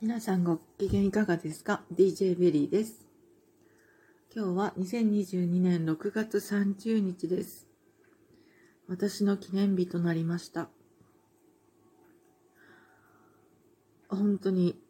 皆さんご機嫌いかがですか ?DJ ベリーです。今日は2022年6月30日です。私の記念日となりました。本当に、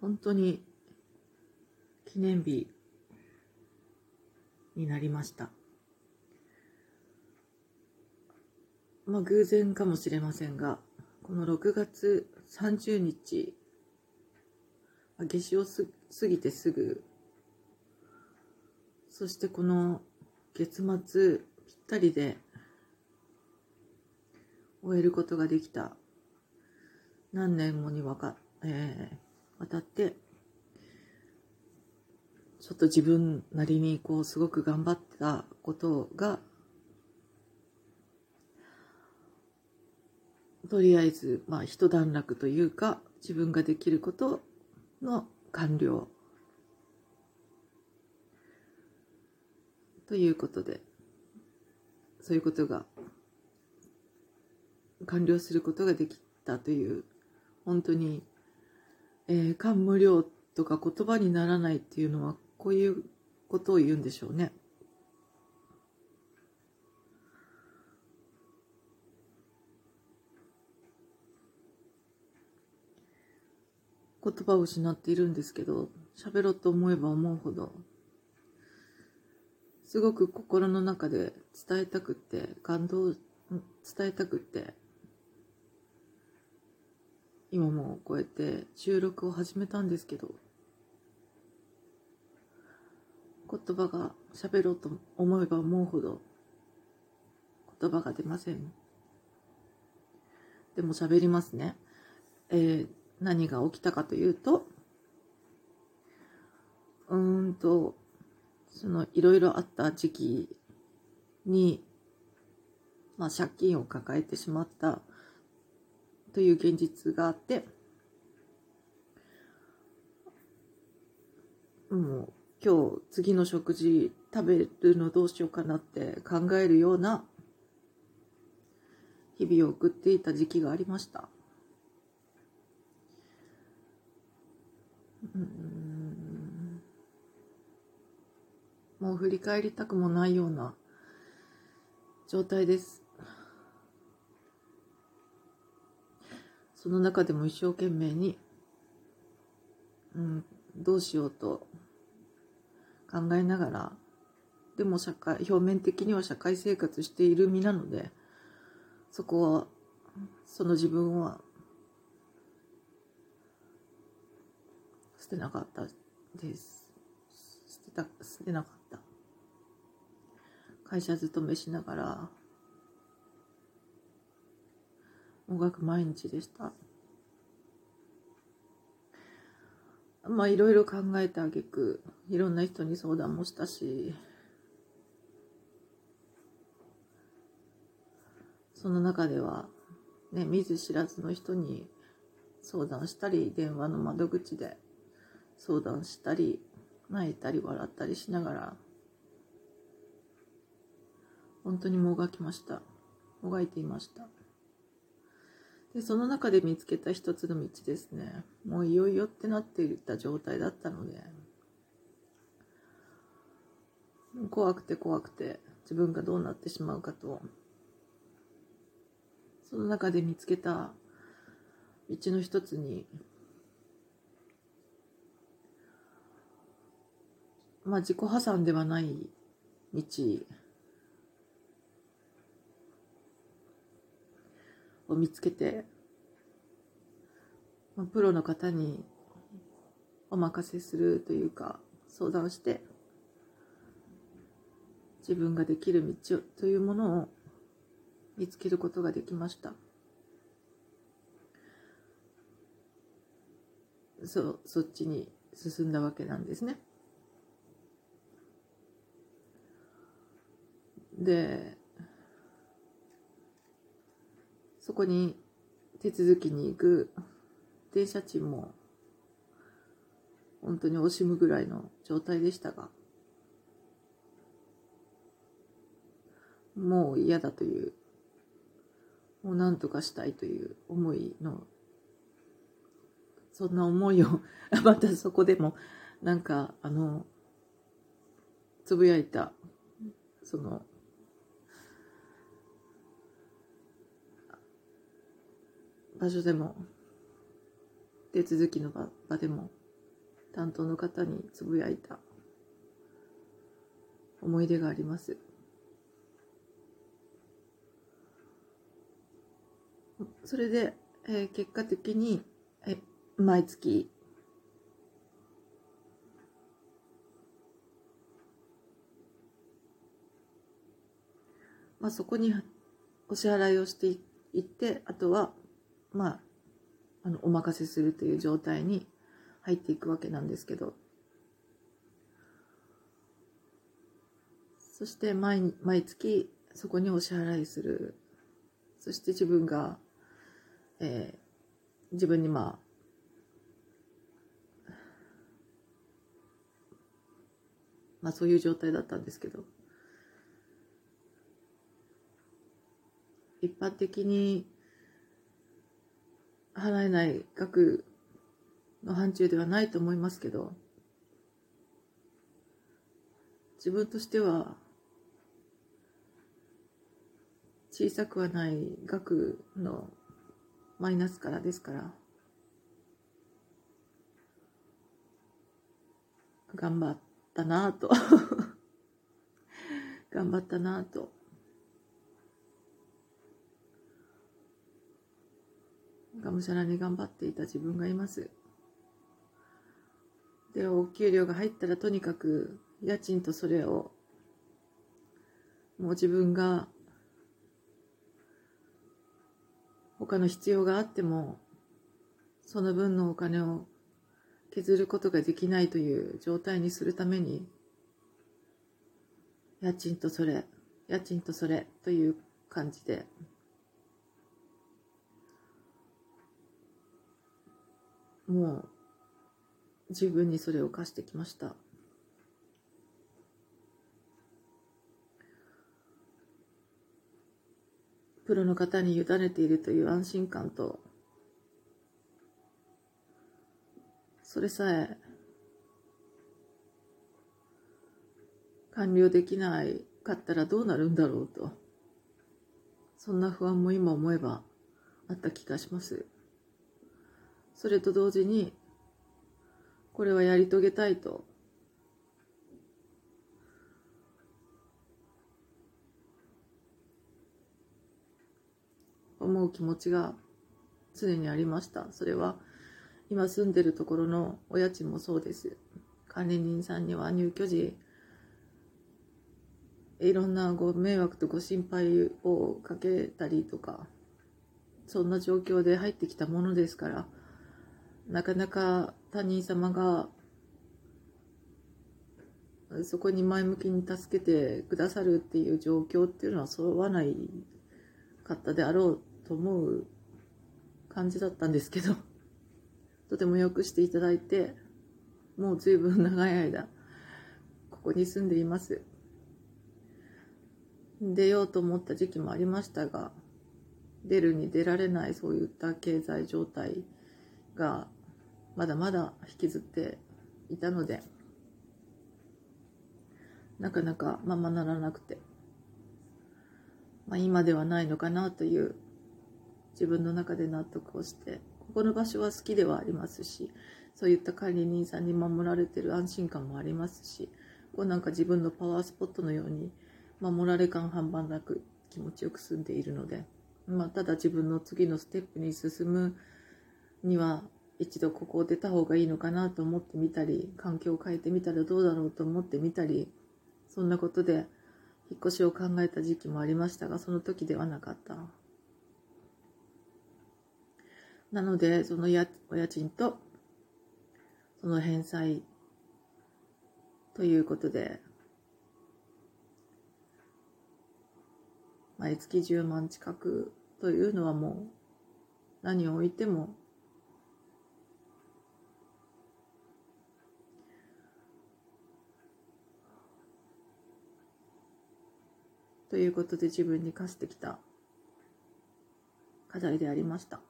本当に記念日になりました。まあ偶然かもしれませんが、この6月30日、夏至を過ぎてすぐ、そしてこの月末ぴったりで終えることができた。何年もにわか、えー、わたって、ちょっと自分なりにこうすごく頑張ったことがとりあえず、まあ、一段落というか、自分ができることの完了。ということで、そういうことが、完了することができたという、本当に、えー、感無量とか言葉にならないっていうのは、こういうことを言うんでしょうね。言葉を失っているんですけど、喋ろうと思えば思うほど、すごく心の中で伝えたくって、感動、伝えたくって、今もこうやって収録を始めたんですけど、言葉が喋ろうと思えば思うほど言葉が出ません。でも喋りますね。えー、何が起きたかというと、うーんと、そのいろいろあった時期に、まあ借金を抱えてしまったという現実があって、もう今日次の食事食べるのどうしようかなって考えるような日々を送っていた時期がありました。もう振り返りたくもないような状態です。その中でも一生懸命に、うん、どうしようと考えながら、でも社会、表面的には社会生活している身なので、そこは、その自分は捨てなかったです。捨てた、捨てなかった。会社勤めしながら、音楽毎日でした。まあいろいろ考えてあげく、いろんな人に相談もしたし、その中では、ね、見ず知らずの人に相談したり、電話の窓口で相談したり泣いたり笑ったりしながら本当にもがきました。もがいていました。でその中で見つけた一つの道ですね。もういよいよってなっていった状態だったので。怖くて怖くて自分がどうなってしまうかと。その中で見つけた道の一つにまあ自己破産ではない道を見つけて、プロの方にお任せするというか相談して自分ができる道というものを見つけることができましたそそっちに進んだわけなんですね。で、そこに手続きに行く。電車賃も本当に惜しむぐらいの状態でしたが、もう嫌だというを何とかしたいという思いのそんな思いを またそこでもなんかあのつぶやいたその場所でも手続きの場でも担当の方につぶやいた思い出があります。それで、えー、結果的に、え毎月まあ、そこにお支払いをしていってあとはまああのお任せするという状態に入っていくわけなんですけど。そして毎毎月そこにお支払いする。そして自分が、えー、自分にまあまあそういう状態だったんですけど。一般的に払えない額の範疇ではないと思いますけど自分としては小さくはない額のマイナスからですから頑張ったなぁと。頑張ったなぁと。がむしゃらに頑張っていた自分がいます。で、お給料が入ったらとにかく家賃とそれをもう自分が他の必要があってもその分のお金を削ることができないという状態にするために家賃とそれ家賃とそれという感じでもう自分にそれを課してきましたプロの方に委ねているという安心感とそれさえ完了できないかったらどうなるんだろうとそんな不安も今思えばあった気がします。それと同時にこれはやり遂げたいと。思う気持ちが常にありました。それは今住んでるところのお家賃もそうです。管理人さんには入居時いろんなご迷惑とご心配をかけたりとかそんな状況で入ってきたものですからなかなか他人様がそこに前向きに助けてくださるっていう状況っていうのは揃わないかったであろうと思う感じだったんですけど とてもよくしていただいてもう随分長い間ここに住んでいます。出ようと思った時期もありましたが出るに出られないそういった経済状態がまだまだ引きずっていたのでなかなかままならなくて、まあ、今ではないのかなという自分の中で納得をしてここの場所は好きではありますしそういった管理人さんに守られてる安心感もありますしこうなんか自分のパワースポットのように守られ感半端なく気持ちよく住んでいるので、まあ、ただ自分の次のステップに進むには一度ここを出た方がいいのかなと思ってみたり環境を変えてみたらどうだろうと思ってみたりそんなことで引っ越しを考えた時期もありましたがその時ではなかった。なのでその家お家賃とその返済ということで毎月10万近くというのはもう何を置いてもということで自分に課してきた課題でありました。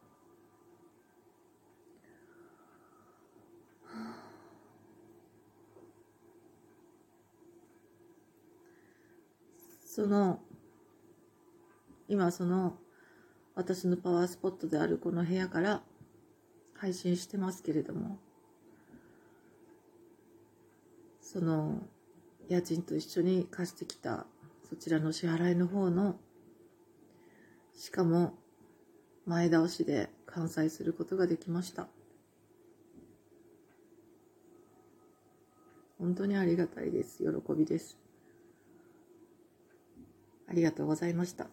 その今その私のパワースポットであるこの部屋から配信してますけれどもその家賃と一緒に貸してきたそちらの支払いの方のしかも前倒しで完済することができました。本当にありがたいです。喜びです。ありがとうございました。